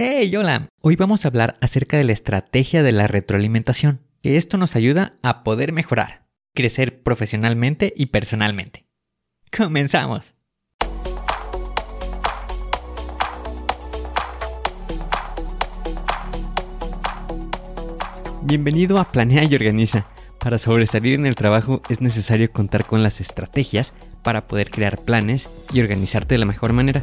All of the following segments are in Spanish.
Hey, hola. Hoy vamos a hablar acerca de la estrategia de la retroalimentación, que esto nos ayuda a poder mejorar, crecer profesionalmente y personalmente. Comenzamos. Bienvenido a Planea y Organiza. Para sobresalir en el trabajo es necesario contar con las estrategias para poder crear planes y organizarte de la mejor manera.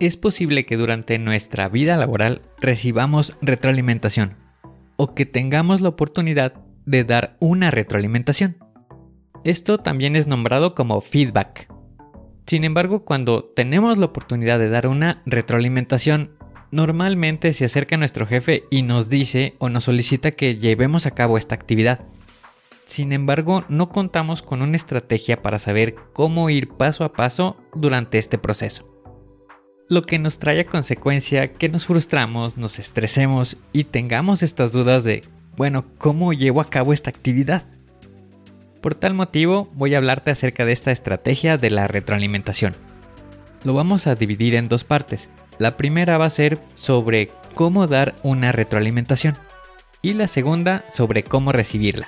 Es posible que durante nuestra vida laboral recibamos retroalimentación o que tengamos la oportunidad de dar una retroalimentación. Esto también es nombrado como feedback. Sin embargo, cuando tenemos la oportunidad de dar una retroalimentación, normalmente se acerca nuestro jefe y nos dice o nos solicita que llevemos a cabo esta actividad. Sin embargo, no contamos con una estrategia para saber cómo ir paso a paso durante este proceso lo que nos trae a consecuencia que nos frustramos, nos estresemos y tengamos estas dudas de, bueno, ¿cómo llevo a cabo esta actividad? Por tal motivo voy a hablarte acerca de esta estrategia de la retroalimentación. Lo vamos a dividir en dos partes. La primera va a ser sobre cómo dar una retroalimentación y la segunda sobre cómo recibirla.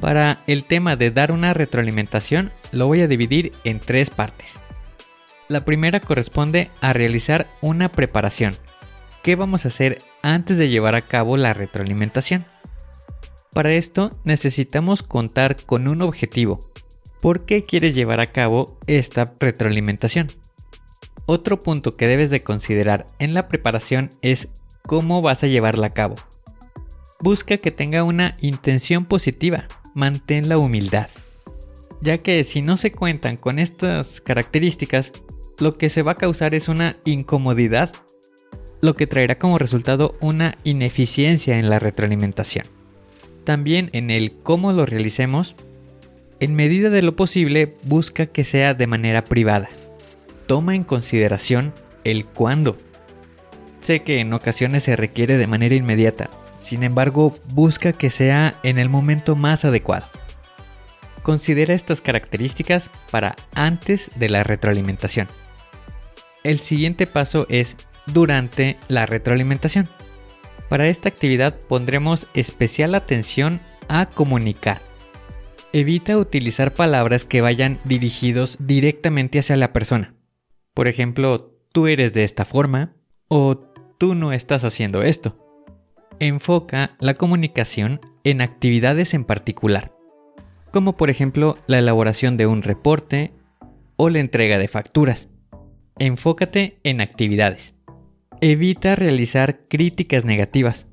Para el tema de dar una retroalimentación lo voy a dividir en tres partes. La primera corresponde a realizar una preparación. ¿Qué vamos a hacer antes de llevar a cabo la retroalimentación? Para esto necesitamos contar con un objetivo. ¿Por qué quieres llevar a cabo esta retroalimentación? Otro punto que debes de considerar en la preparación es cómo vas a llevarla a cabo. Busca que tenga una intención positiva, mantén la humildad, ya que si no se cuentan con estas características, lo que se va a causar es una incomodidad, lo que traerá como resultado una ineficiencia en la retroalimentación. También en el cómo lo realicemos, en medida de lo posible busca que sea de manera privada. Toma en consideración el cuándo. Sé que en ocasiones se requiere de manera inmediata, sin embargo, busca que sea en el momento más adecuado. Considera estas características para antes de la retroalimentación. El siguiente paso es durante la retroalimentación. Para esta actividad pondremos especial atención a comunicar. Evita utilizar palabras que vayan dirigidos directamente hacia la persona. Por ejemplo, tú eres de esta forma o tú no estás haciendo esto enfoca la comunicación en actividades en particular, como por ejemplo la elaboración de un reporte o la entrega de facturas. Enfócate en actividades. Evita realizar críticas negativas,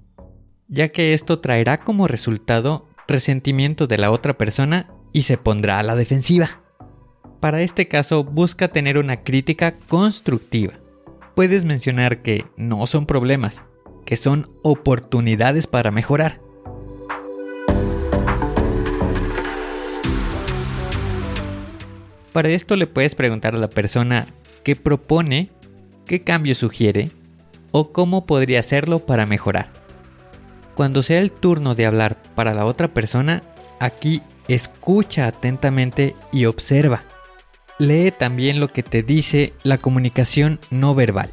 ya que esto traerá como resultado resentimiento de la otra persona y se pondrá a la defensiva. Para este caso, busca tener una crítica constructiva. Puedes mencionar que no son problemas, que son oportunidades para mejorar. Para esto le puedes preguntar a la persona qué propone, qué cambio sugiere o cómo podría hacerlo para mejorar. Cuando sea el turno de hablar para la otra persona, aquí escucha atentamente y observa. Lee también lo que te dice la comunicación no verbal.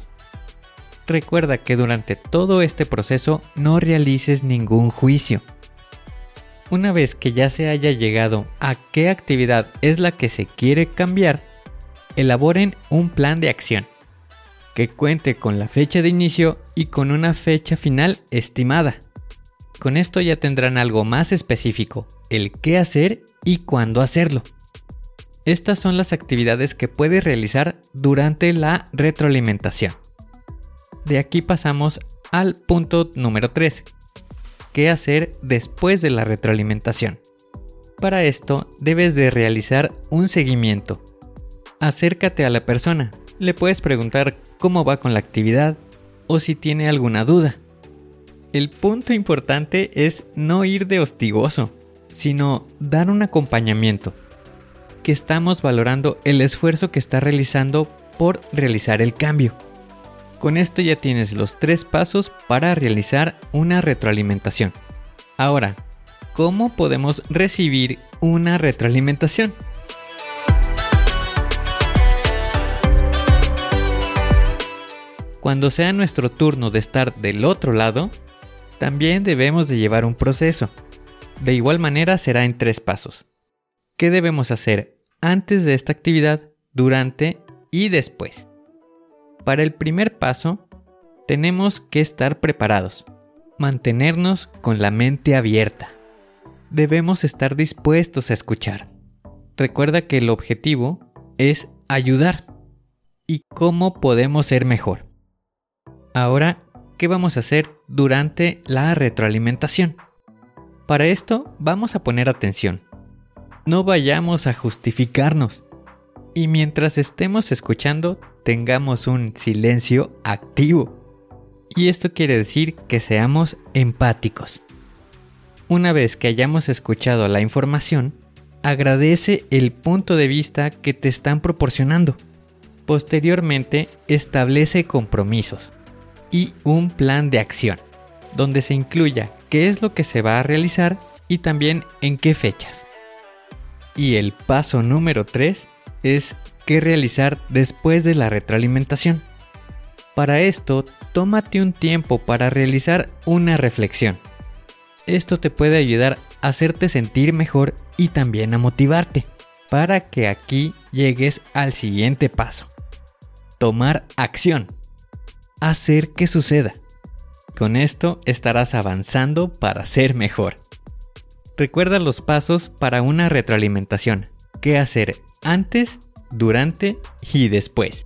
Recuerda que durante todo este proceso no realices ningún juicio. Una vez que ya se haya llegado a qué actividad es la que se quiere cambiar, elaboren un plan de acción que cuente con la fecha de inicio y con una fecha final estimada. Con esto ya tendrán algo más específico, el qué hacer y cuándo hacerlo. Estas son las actividades que puedes realizar durante la retroalimentación. De aquí pasamos al punto número 3. ¿Qué hacer después de la retroalimentación? Para esto debes de realizar un seguimiento. Acércate a la persona. Le puedes preguntar cómo va con la actividad o si tiene alguna duda. El punto importante es no ir de hostigoso, sino dar un acompañamiento que estamos valorando el esfuerzo que está realizando por realizar el cambio. Con esto ya tienes los tres pasos para realizar una retroalimentación. Ahora, ¿cómo podemos recibir una retroalimentación? Cuando sea nuestro turno de estar del otro lado, también debemos de llevar un proceso. De igual manera será en tres pasos. ¿Qué debemos hacer antes de esta actividad, durante y después? Para el primer paso, tenemos que estar preparados, mantenernos con la mente abierta. Debemos estar dispuestos a escuchar. Recuerda que el objetivo es ayudar. ¿Y cómo podemos ser mejor? Ahora, ¿qué vamos a hacer durante la retroalimentación? Para esto vamos a poner atención no vayamos a justificarnos. Y mientras estemos escuchando, tengamos un silencio activo. Y esto quiere decir que seamos empáticos. Una vez que hayamos escuchado la información, agradece el punto de vista que te están proporcionando. Posteriormente, establece compromisos y un plan de acción, donde se incluya qué es lo que se va a realizar y también en qué fechas. Y el paso número 3 es qué realizar después de la retroalimentación. Para esto, tómate un tiempo para realizar una reflexión. Esto te puede ayudar a hacerte sentir mejor y también a motivarte para que aquí llegues al siguiente paso. Tomar acción. Hacer que suceda. Con esto estarás avanzando para ser mejor. Recuerda los pasos para una retroalimentación. ¿Qué hacer antes, durante y después?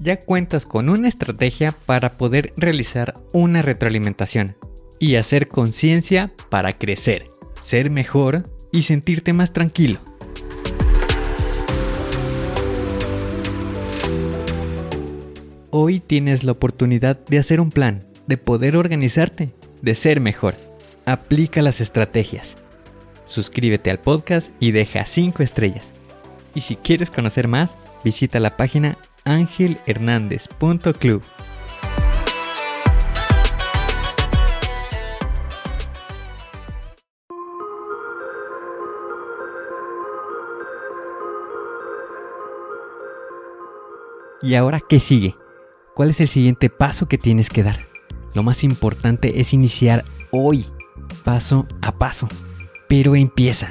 Ya cuentas con una estrategia para poder realizar una retroalimentación y hacer conciencia para crecer, ser mejor y sentirte más tranquilo. Hoy tienes la oportunidad de hacer un plan, de poder organizarte, de ser mejor. Aplica las estrategias suscríbete al podcast y deja 5 estrellas. Y si quieres conocer más, visita la página angelhernandez.club. ¿Y ahora qué sigue? ¿Cuál es el siguiente paso que tienes que dar? Lo más importante es iniciar hoy, paso a paso pero empieza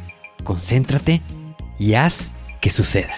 concéntrate y haz que suceda.